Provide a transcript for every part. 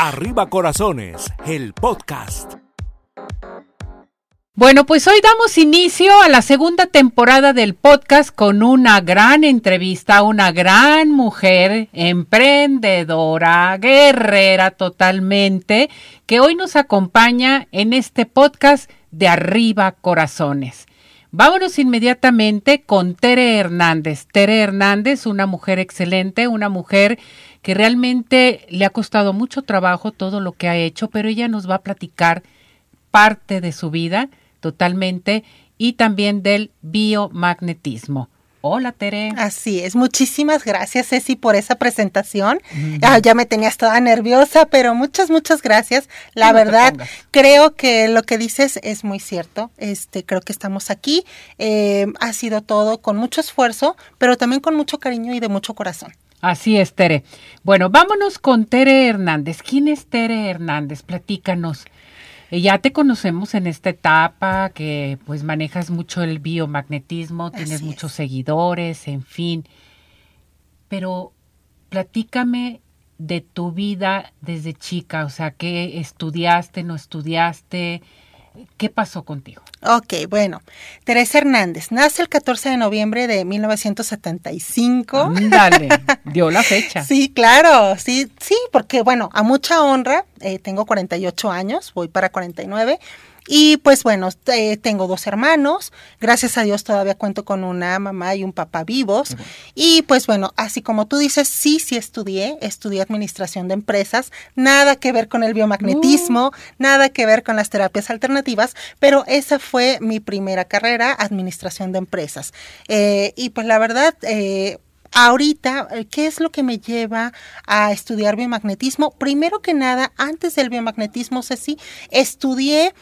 Arriba Corazones, el podcast. Bueno, pues hoy damos inicio a la segunda temporada del podcast con una gran entrevista, una gran mujer, emprendedora, guerrera totalmente, que hoy nos acompaña en este podcast de Arriba Corazones. Vámonos inmediatamente con Tere Hernández. Tere Hernández, una mujer excelente, una mujer que realmente le ha costado mucho trabajo todo lo que ha hecho, pero ella nos va a platicar parte de su vida totalmente y también del biomagnetismo. Hola, Tere. Así es. Muchísimas gracias, Ceci, por esa presentación. Ah, ya me tenías toda nerviosa, pero muchas, muchas gracias. La verdad, creo que lo que dices es muy cierto. Este, creo que estamos aquí. Eh, ha sido todo con mucho esfuerzo, pero también con mucho cariño y de mucho corazón. Así es, Tere. Bueno, vámonos con Tere Hernández. ¿Quién es Tere Hernández? Platícanos. Ya te conocemos en esta etapa que pues manejas mucho el biomagnetismo, tienes muchos seguidores, en fin. Pero platícame de tu vida desde chica, o sea, ¿qué estudiaste, no estudiaste? ¿Qué pasó contigo? Ok, bueno, Teresa Hernández nace el 14 de noviembre de 1975. Dale, dio la fecha. sí, claro, sí, porque bueno, a mucha honra, eh, tengo 48 años, voy para 49 y pues bueno, eh, tengo dos hermanos, gracias a Dios todavía cuento con una mamá y un papá vivos. Y pues bueno, así como tú dices, sí, sí estudié, estudié administración de empresas, nada que ver con el biomagnetismo, uh. nada que ver con las terapias alternativas, pero esa fue mi primera carrera, administración de empresas. Eh, y pues la verdad, eh, Ahorita, ¿qué es lo que me lleva a estudiar biomagnetismo? Primero que nada, antes del biomagnetismo, Ceci, estudié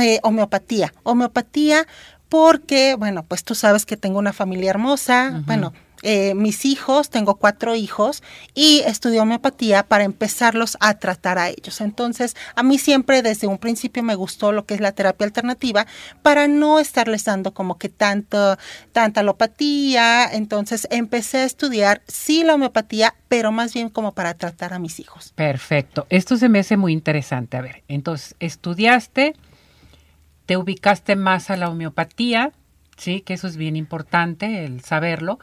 eh, homeopatía. Homeopatía porque, bueno, pues tú sabes que tengo una familia hermosa, bueno, eh, mis hijos, tengo cuatro hijos, y estudié homeopatía para empezarlos a tratar a ellos. Entonces, a mí siempre desde un principio me gustó lo que es la terapia alternativa para no estarles dando como que tanto, tanta alopatía. Entonces, empecé a estudiar, sí, la homeopatía, pero más bien como para tratar a mis hijos. Perfecto. Esto se me hace muy interesante. A ver, entonces, estudiaste te ubicaste más a la homeopatía, sí, que eso es bien importante, el saberlo,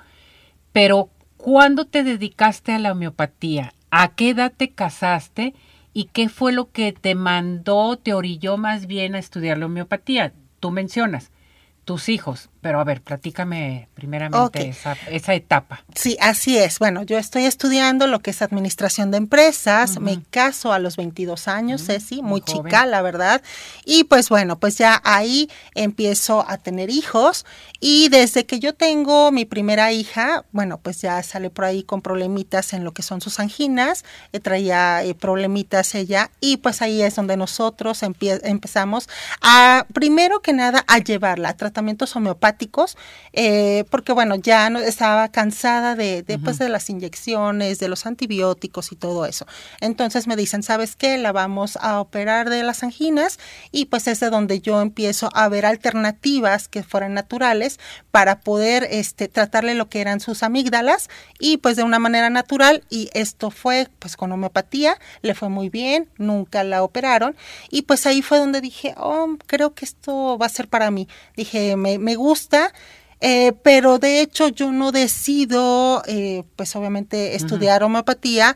pero ¿cuándo te dedicaste a la homeopatía? ¿A qué edad te casaste? ¿Y qué fue lo que te mandó, te orilló más bien a estudiar la homeopatía? Tú mencionas, tus hijos. Pero a ver, platícame primeramente esa, esa, etapa. Sí, así es. Bueno, yo estoy estudiando lo que es administración de empresas. Me caso a los 22 años, Ceci, muy, chica, la verdad. Y pues bueno, pues ya ahí empiezo a tener hijos. Y desde que yo tengo mi primera hija, bueno, pues ya sale por ahí con problemitas en lo que son sus anginas. Eh, traía eh, problemitas ella. Y pues ahí es donde nosotros empezamos a, primero que nada, a llevarla a tratamientos homeopáticos eh, porque bueno, ya no, estaba cansada de, de, pues, de las inyecciones, de los antibióticos y todo eso. Entonces me dicen, ¿sabes qué? La vamos a operar de las anginas y pues es de donde yo empiezo a ver alternativas que fueran naturales para poder este, tratarle lo que eran sus amígdalas y pues de una manera natural y esto fue pues con homeopatía, le fue muy bien, nunca la operaron y pues ahí fue donde dije, oh, creo que esto va a ser para mí. Dije, me, me gusta eh, pero de hecho yo no decido, eh, pues obviamente, estudiar homeopatía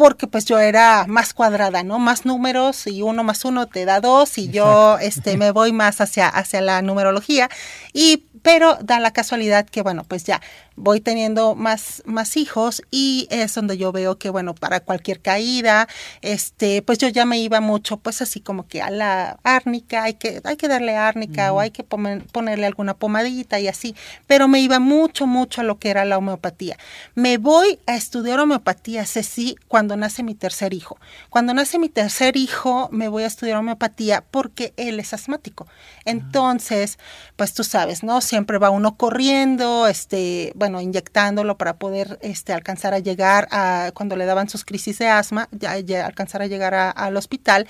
porque pues yo era más cuadrada, ¿no? Más números y uno más uno te da dos y yo este me voy más hacia, hacia la numerología. Y pero da la casualidad que bueno, pues ya voy teniendo más, más hijos y es donde yo veo que, bueno, para cualquier caída, este, pues yo ya me iba mucho, pues así como que a la árnica, hay que, hay que darle árnica o hay que ponerle alguna pomadita y así, pero me iba mucho, mucho a lo que era la homeopatía. Me voy a estudiar homeopatía, sí, cuando nace mi tercer hijo. Cuando nace mi tercer hijo, me voy a estudiar homeopatía porque él es asmático. Entonces, pues tú sabes, ¿no? Siempre va uno corriendo, este, bueno, inyectándolo para poder este, alcanzar a llegar a, cuando le daban sus crisis de asma, ya, alcanzar a llegar al hospital.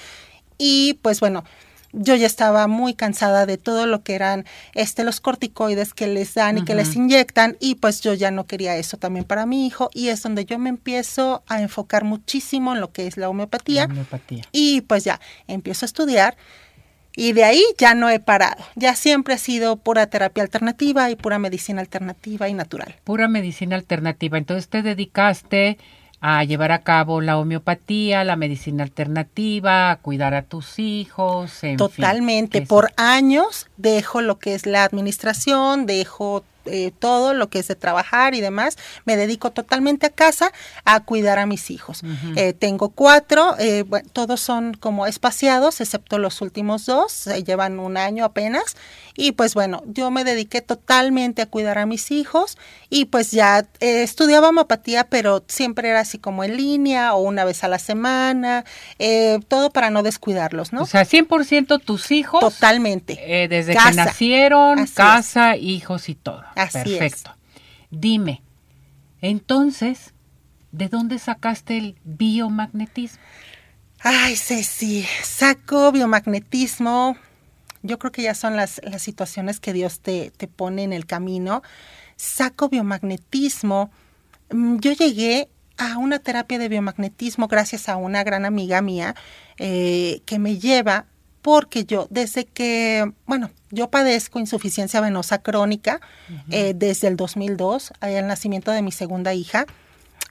Y pues bueno, yo ya estaba muy cansada de todo lo que eran este los corticoides que les dan y que les inyectan y pues yo ya no quería eso también para mi hijo y es donde yo me empiezo a enfocar muchísimo en lo que es la homeopatía, La homeopatía. y pues ya empiezo a estudiar y de ahí ya no he parado. Ya siempre ha sido pura terapia alternativa y pura medicina alternativa y natural. Pura medicina alternativa. Entonces te dedicaste a llevar a cabo la homeopatía, la medicina alternativa, a cuidar a tus hijos. En Totalmente. Por años dejo lo que es la administración, dejo eh, todo lo que es de trabajar y demás. Me dedico totalmente a casa a cuidar a mis hijos. Eh, tengo cuatro, eh, bueno, todos son como espaciados, excepto los últimos dos, se llevan un año apenas. Y pues bueno, yo me dediqué totalmente a cuidar a mis hijos y pues ya eh, estudiaba homeopatía, pero siempre era así como en línea o una vez a la semana, eh, todo para no descuidarlos, ¿no? O sea, 100% tus hijos. Totalmente. eh, desde que Casa. nacieron, Así es. casa, hijos y todo. Así es. Perfecto. Dime, entonces, ¿de dónde sacaste el biomagnetismo? Ay, Ceci, saco biomagnetismo. Yo creo que ya son las, las situaciones que Dios te, te pone en el camino. Saco biomagnetismo. Mm, Yo llegué a una terapia de biomagnetismo gracias a una gran amiga mía eh, que me lleva porque yo desde que, bueno, yo padezco insuficiencia venosa crónica eh, desde el 2002, al nacimiento de mi segunda hija.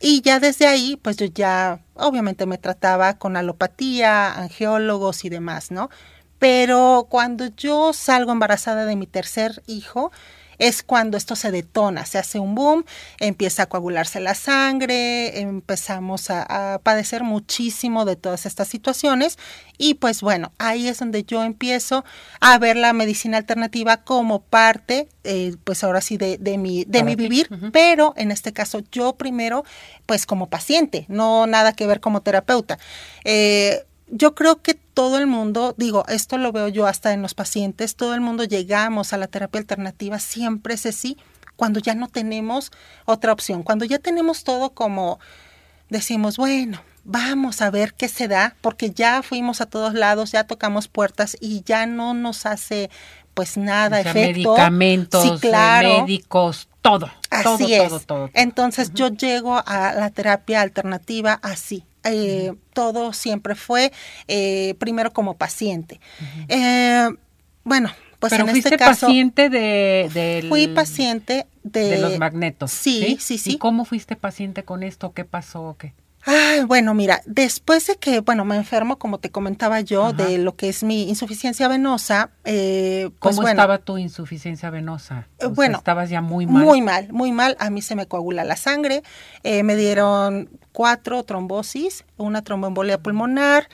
Y ya desde ahí, pues yo ya obviamente me trataba con alopatía, angiólogos y demás, ¿no? Pero cuando yo salgo embarazada de mi tercer hijo, es cuando esto se detona, se hace un boom, empieza a coagularse la sangre, empezamos a, a, padecer muchísimo de todas estas situaciones y pues bueno, ahí es donde yo empiezo a ver la medicina alternativa como parte, eh, pues ahora sí, de, de mi, de mi vivir, uh -huh. pero en este caso yo primero, pues como paciente, no nada que ver como terapeuta. Eh, yo creo que todo el mundo, digo, esto lo veo yo hasta en los pacientes, todo el mundo llegamos a la terapia alternativa, siempre es así, cuando ya no tenemos otra opción, cuando ya tenemos todo como decimos, bueno, vamos a ver qué se da, porque ya fuimos a todos lados, ya tocamos puertas y ya no nos hace pues nada o sea, efecto. Medicamentos, sí, claro. médicos, todo. Así todo, es. Todo, todo, Entonces uh -huh. yo llego a la terapia alternativa así. Eh, uh -huh. Todo siempre fue eh, primero como paciente. Uh -huh. eh, bueno, pues Pero en fuiste este caso. paciente de, de, Fui paciente de. de los magnetos. Sí, sí, sí, sí. ¿Y cómo fuiste paciente con esto? ¿Qué pasó? ¿Qué? Ay, bueno, mira, después de que, bueno, me enfermo, como te comentaba yo, Ajá. de lo que es mi insuficiencia venosa, eh, pues ¿Cómo bueno, estaba tu insuficiencia venosa? O bueno, sea, estabas ya muy mal. Muy mal, muy mal. A mí se me coagula la sangre. Eh, me dieron cuatro trombosis, una tromboembolia pulmonar.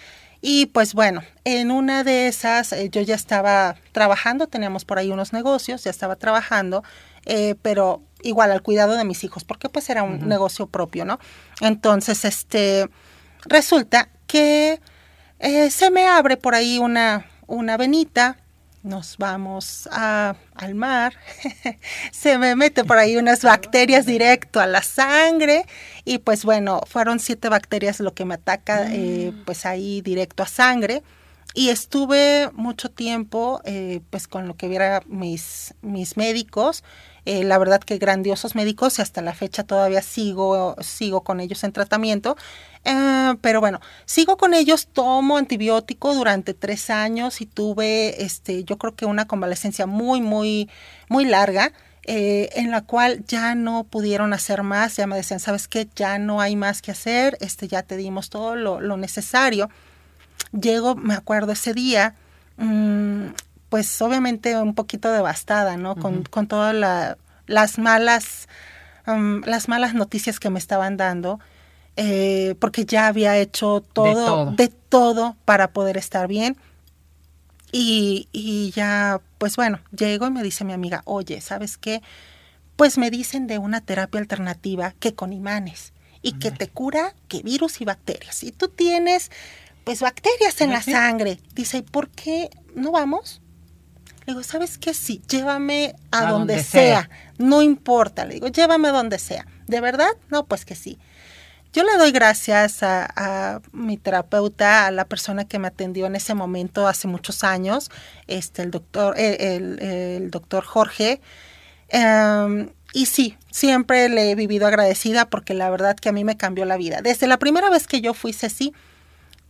Y pues bueno, en una de esas eh, yo ya estaba trabajando, teníamos por ahí unos negocios, ya estaba trabajando, eh, pero igual al cuidado de mis hijos, porque pues era un uh -huh. negocio propio, ¿no? Entonces, este, resulta que eh, se me abre por ahí una, una venita, nos vamos a, al mar, se me mete por ahí unas bacterias directo a la sangre y pues bueno, fueron siete bacterias lo que me ataca eh, pues ahí directo a sangre y estuve mucho tiempo eh, pues con lo que viera mis, mis médicos, eh, la verdad que grandiosos médicos y hasta la fecha todavía sigo, sigo con ellos en tratamiento. Eh, pero bueno, sigo con ellos, tomo antibiótico durante tres años y tuve, este, yo creo que una convalecencia muy, muy, muy larga. Eh, en la cual ya no pudieron hacer más, ya me decían, ¿sabes qué? Ya no hay más que hacer, este, ya te dimos todo lo, lo necesario. Llego, me acuerdo ese día, mmm, pues obviamente un poquito devastada, ¿no? Con, uh -huh. con todas la, las malas, um, las malas noticias que me estaban dando, eh, porque ya había hecho todo, de todo, de todo para poder estar bien. Y, y, ya, pues bueno, llego y me dice mi amiga, oye, ¿sabes qué? Pues me dicen de una terapia alternativa que con imanes y que te cura que virus y bacterias. Y tú tienes, pues, bacterias en la sangre. Dice, ¿y por qué no vamos? Le digo, ¿sabes qué? Sí, llévame a, a donde, donde sea. sea. No importa. Le digo, llévame a donde sea. ¿De verdad? No, pues que sí. yo le doy gracias a, mi terapeuta, a la persona que me atendió en ese momento hace muchos años, este, el doctor, el, doctor Jorge. Em, y sí, siempre le he vivido agradecida porque la verdad que a mí me cambió la vida. Desde la primera vez que yo fui Ceci,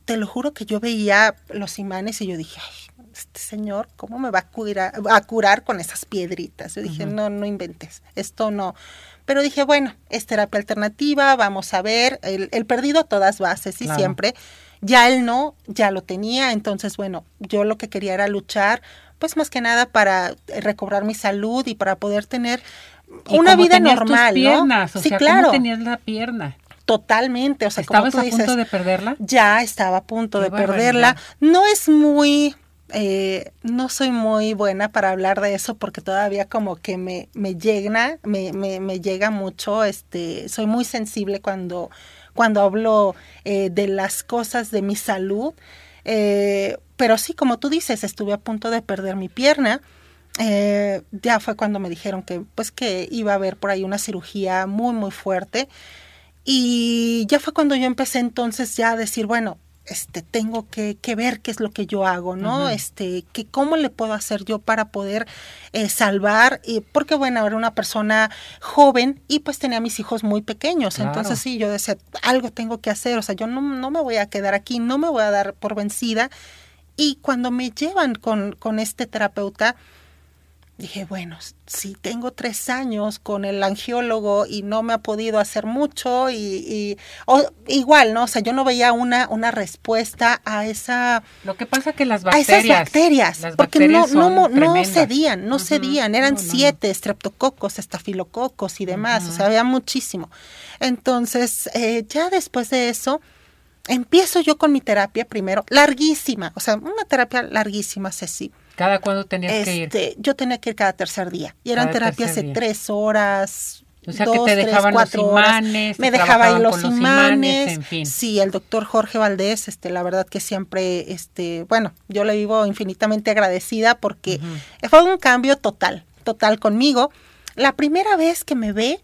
te lo juro que yo veía los imanes y yo dije, ay, este señor, ¿cómo me va a curar, a curar con esas piedritas? Yo dije, no, no inventes, esto no. Pero dije, bueno, es terapia alternativa, vamos a ver, el, perdido a todas bases y siempre. Ya él no, ya lo tenía, entonces, bueno, yo lo que quería era luchar, pues más que nada para recobrar mi salud y para poder tener una vida normal, piernas, ¿no? O sí, sea, claro. ¿cómo tenías la pierna? Totalmente, o sea, ¿Estabas como tú a punto de perderla? Ya estaba a punto de perderla. No es muy, eh, no soy muy buena para hablar de eso porque todavía como que me, me llega, me, llega mucho, este, soy muy sensible cuando, cuando hablo eh, de las cosas de mi salud. Eh, pero sí, como tú dices, estuve a punto de perder mi pierna. ya fue cuando me dijeron que pues que iba a haber por ahí una cirugía muy muy fuerte y ya fue cuando yo empecé entonces ya a decir, bueno, este, tengo que, que ver qué es lo que yo hago, ¿no? Este, que cómo le puedo hacer yo para poder eh, salvar, y porque bueno, era una persona joven y pues tenía a mis hijos muy pequeños, entonces sí, yo decía, algo tengo que hacer, o sea, yo no, no me voy a quedar aquí, no me voy a dar por vencida. Y cuando me llevan con, con este terapeuta, dije, bueno, si tengo tres años con el angiólogo y no me ha podido hacer mucho y, igual, ¿no? O sea, yo no veía una, una respuesta a esa... Lo que pasa que las bacterias... A esas bacterias, porque no, no, no cedían, no cedían, eran siete, estreptococos, estafilococos y demás, o sea, había muchísimo. Entonces, eh, ya después de eso, empiezo yo con mi terapia primero, larguísima, o sea, una terapia larguísima, Ceci ¿Cada cuándo tenías que ir? Este, yo tenía que ir cada tercer día. Y eran terapias de tres horas, o sea, que te dejaban los imanes. Me dejaba ahí los, imanes. en fin. Sí, el doctor Jorge Valdés, este, la verdad que siempre, este, bueno, yo le vivo infinitamente agradecida porque fue un cambio total, total conmigo. La primera vez que me ve,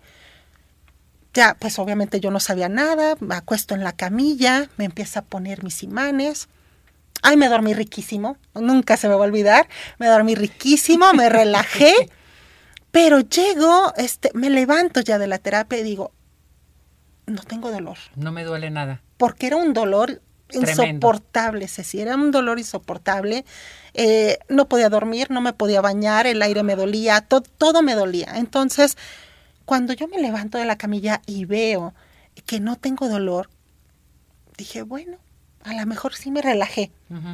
ya, pues obviamente yo no sabía nada, me acuesto en la camilla, me empieza a poner mis imanes Ay, me dormí riquísimo, nunca se me va a olvidar, me dormí riquísimo, me relajé, pero llego, este, me levanto ya de la terapia y digo, no tengo dolor. No me duele nada. Porque era un dolor insoportable, Ceci, era un dolor insoportable. Eh, no podía dormir, no me podía bañar, el aire me dolía, todo me dolía. Entonces, cuando yo me levanto de la camilla y veo que no tengo dolor, dije, bueno, a lo mejor sí me relajé.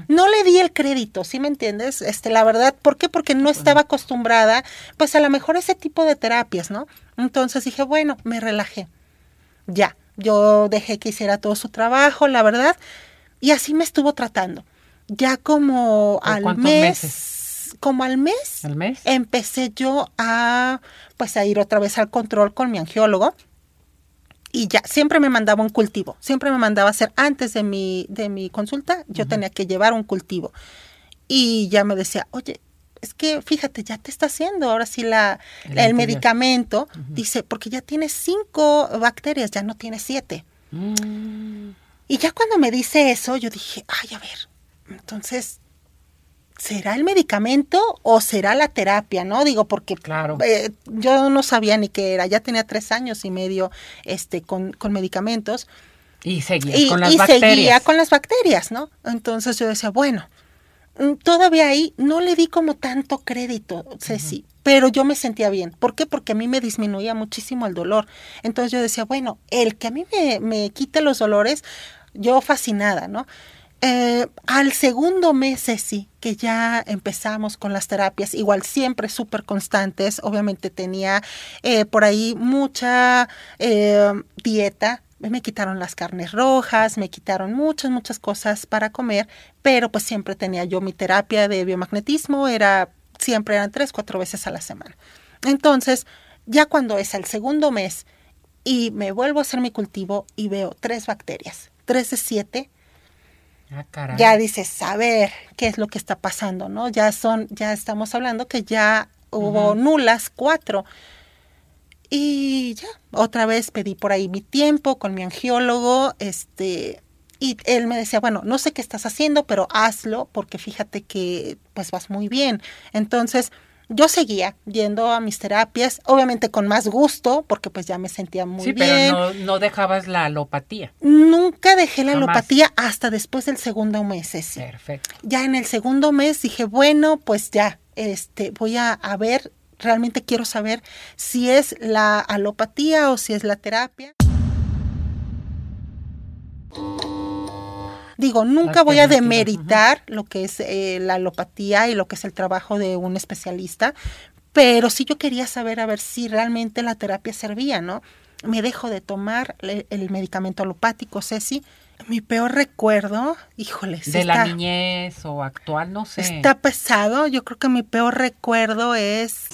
No le di el crédito, ¿sí me entiendes? Este, la verdad, ¿por qué? Porque no estaba acostumbrada, pues a lo mejor ese tipo de terapias, ¿no? Entonces dije, bueno, me relajé. Ya, yo dejé que hiciera todo su trabajo, la verdad, y así me estuvo tratando. Ya como al mes, como al mes, ¿Al mes, empecé yo a, pues a ir otra vez al control con mi angiólogo y ya, siempre me mandaba un cultivo, siempre me mandaba hacer antes de mi, de mi consulta, yo tenía que llevar un cultivo. Y ya me decía, oye, es que fíjate, ya te está haciendo ahora sí la, el, medicamento, dice, porque ya tienes cinco bacterias, ya no tienes siete. Mm. Y ya cuando me dice eso, yo dije, ay, a ver, entonces ¿será el medicamento o será la terapia? ¿No? Digo, porque claro. Eh, yo no sabía ni qué era, ya tenía tres años y medio este, con, con medicamentos. Y seguía con las bacterias. seguía con las bacterias, ¿no? Entonces yo decía, bueno, mm, todavía ahí no le di como tanto crédito, Ceci, pero yo me sentía bien. ¿Por qué? Porque a mí me disminuía muchísimo el dolor. Entonces yo decía, bueno, el que a mí me, me quite los dolores, yo fascinada, ¿no? Eh, al segundo mes, sí, que ya empezamos con las terapias, igual siempre súper constantes, obviamente tenía eh, por ahí mucha eh, dieta, me quitaron las carnes rojas, me quitaron muchas, muchas cosas para comer, pero pues siempre tenía yo mi terapia de biomagnetismo, era, siempre eran tres, cuatro veces a la semana. Entonces, ya cuando es el segundo mes y me vuelvo a hacer mi cultivo y veo tres bacterias, tres de siete, Ah, ya dices, saber qué es lo que está pasando, ¿no? Ya son, ya estamos hablando que ya hubo nulas cuatro. Y ya, otra vez pedí por ahí mi tiempo con mi angiólogo, este, y él me decía, bueno, no sé qué estás haciendo, pero hazlo porque fíjate que pues vas muy bien. Entonces, yo seguía yendo a mis terapias, obviamente con más gusto, porque pues ya me sentía muy sí, bien. pero no, no dejabas la alopatía. Nunca dejé la Jamás. alopatía hasta después del segundo mes, sí. Perfecto. Ya en el segundo mes dije, bueno, pues ya, este, voy a, a ver, realmente quiero saber si es la alopatía o si es la terapia. Digo, nunca voy a demeritar lo que es eh, la alopatía y lo que es el trabajo de un especialista, pero sí yo quería saber a ver si realmente la terapia servía, ¿no? Me dejo de tomar el, el medicamento alopático, Ceci. Mi peor recuerdo, híjole, sí De la niñez o actual, no sé. Está pesado. Yo creo que mi peor recuerdo es